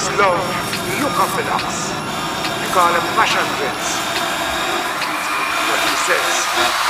because love gives you confidence. You call him passion prince. What he says.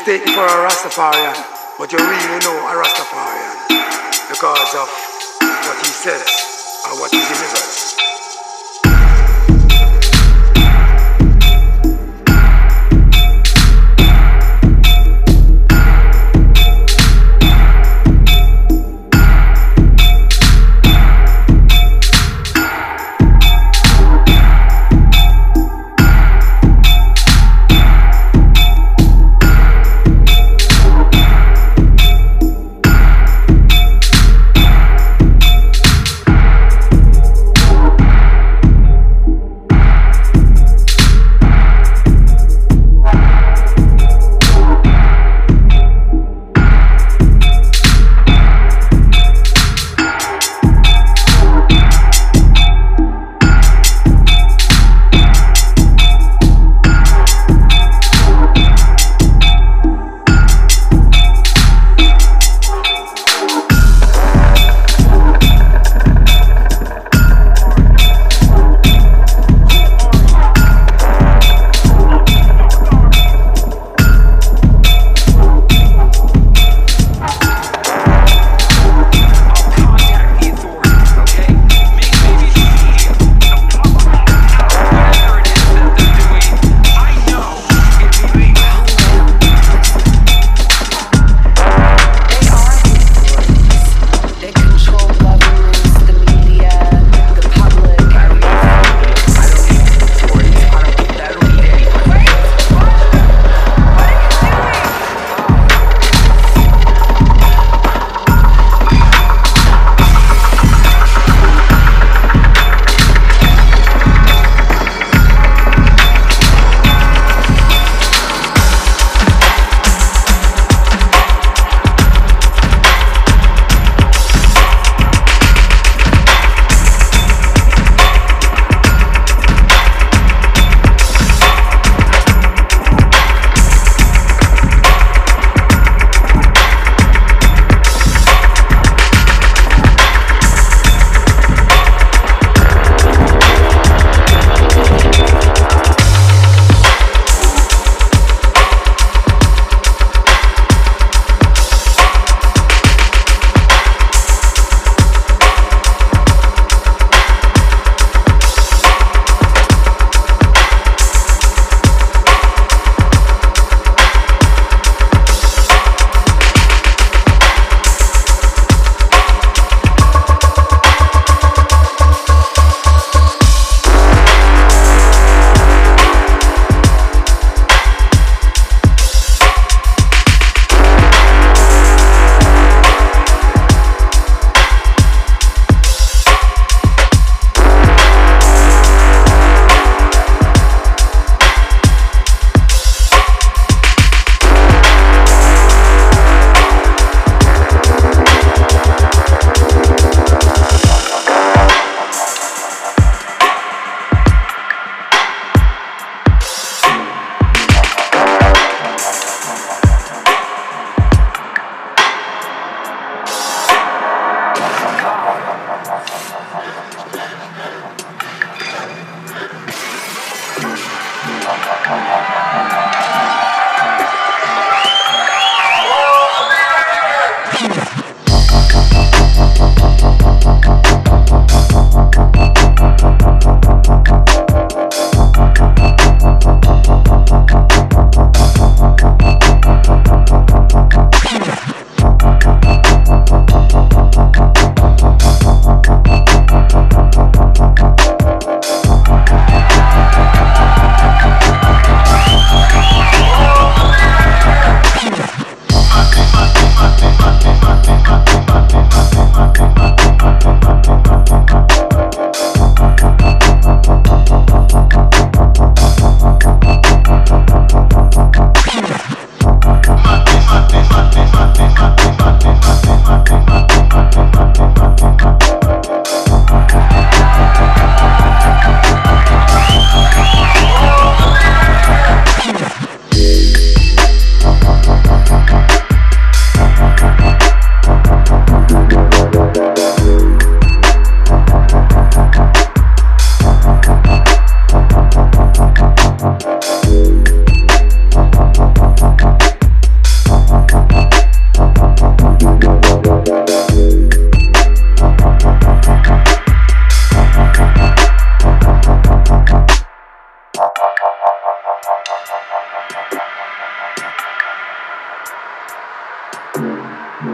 mistake for a Rastafarian, but you really know a Rastafarian because of what he says.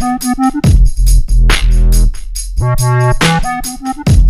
Thank you.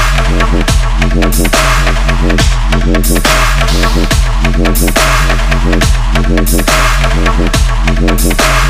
and he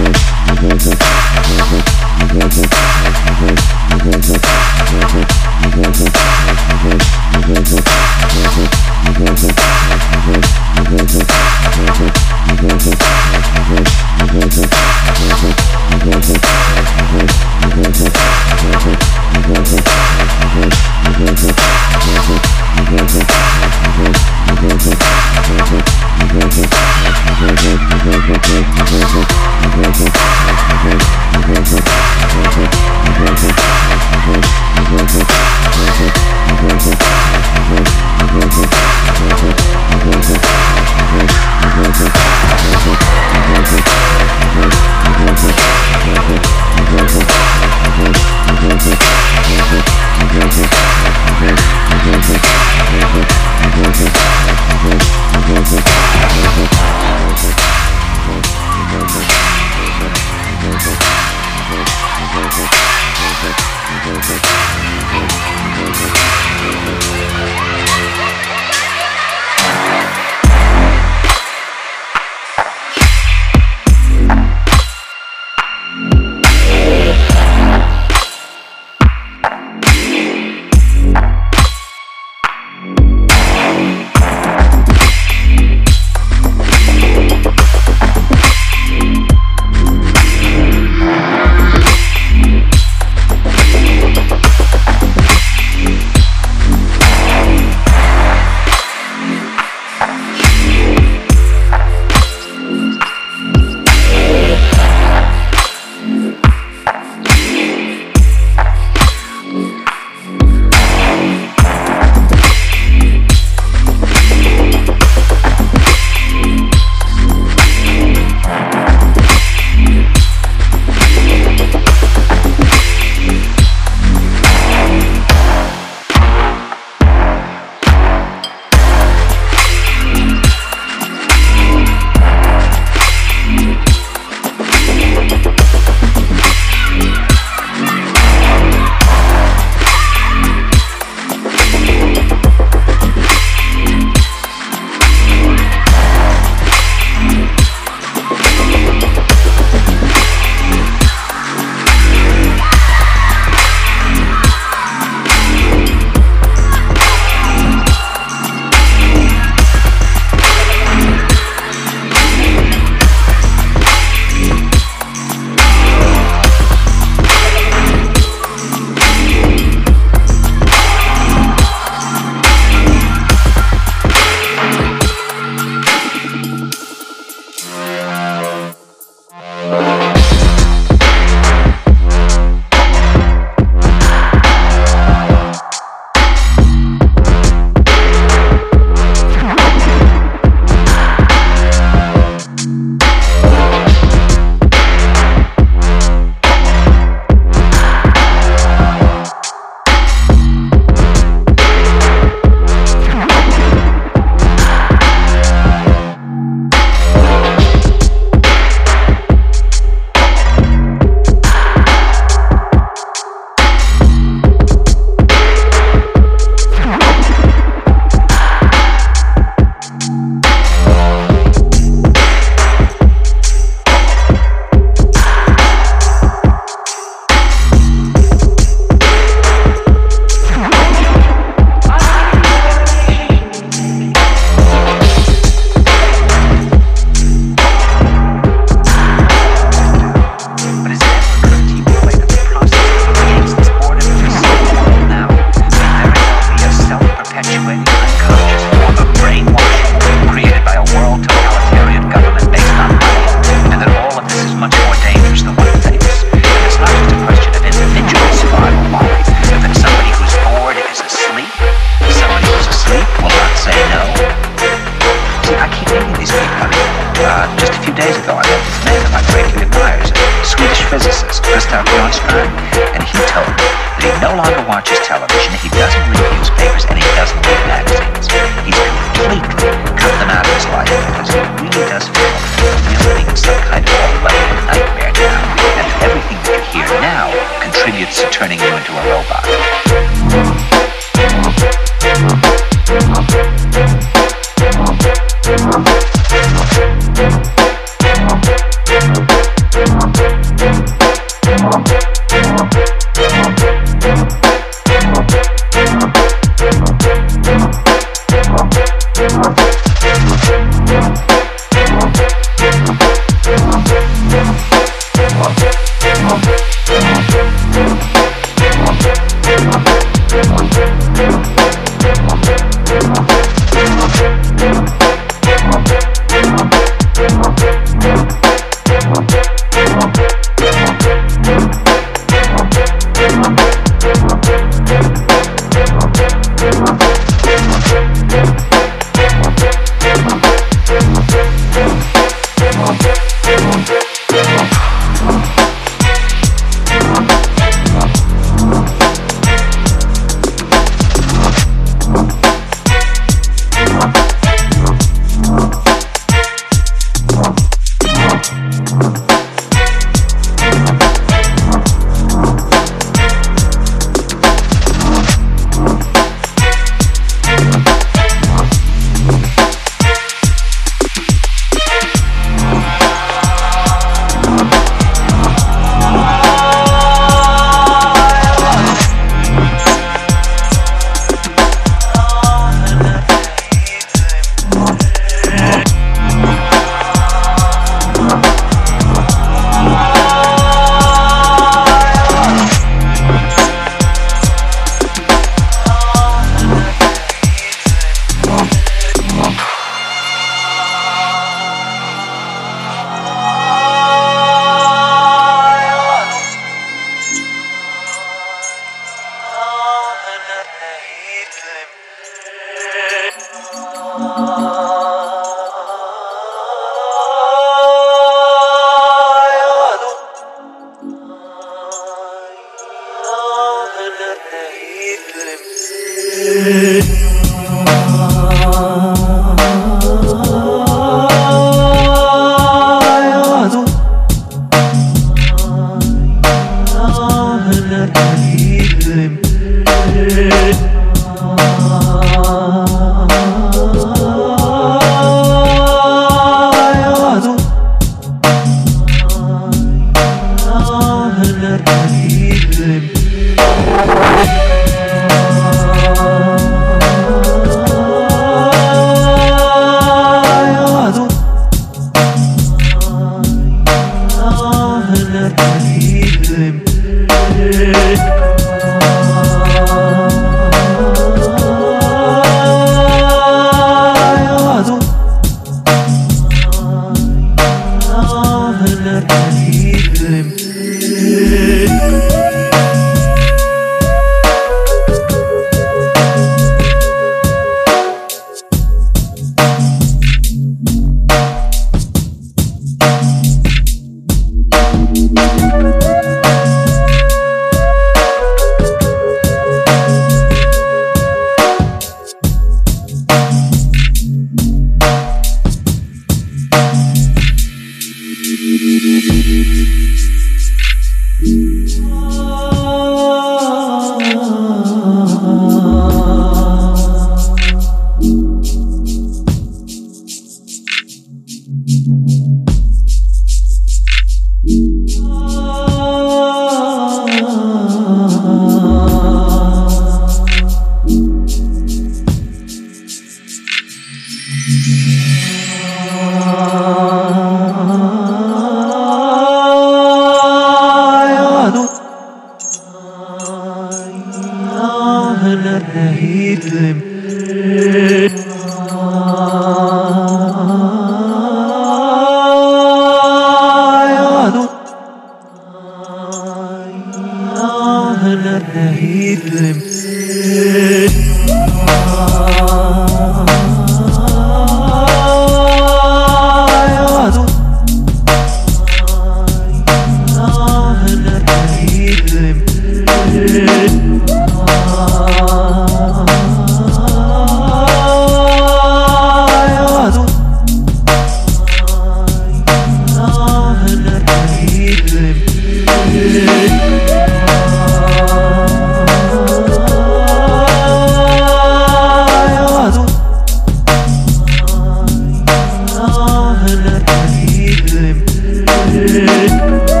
是。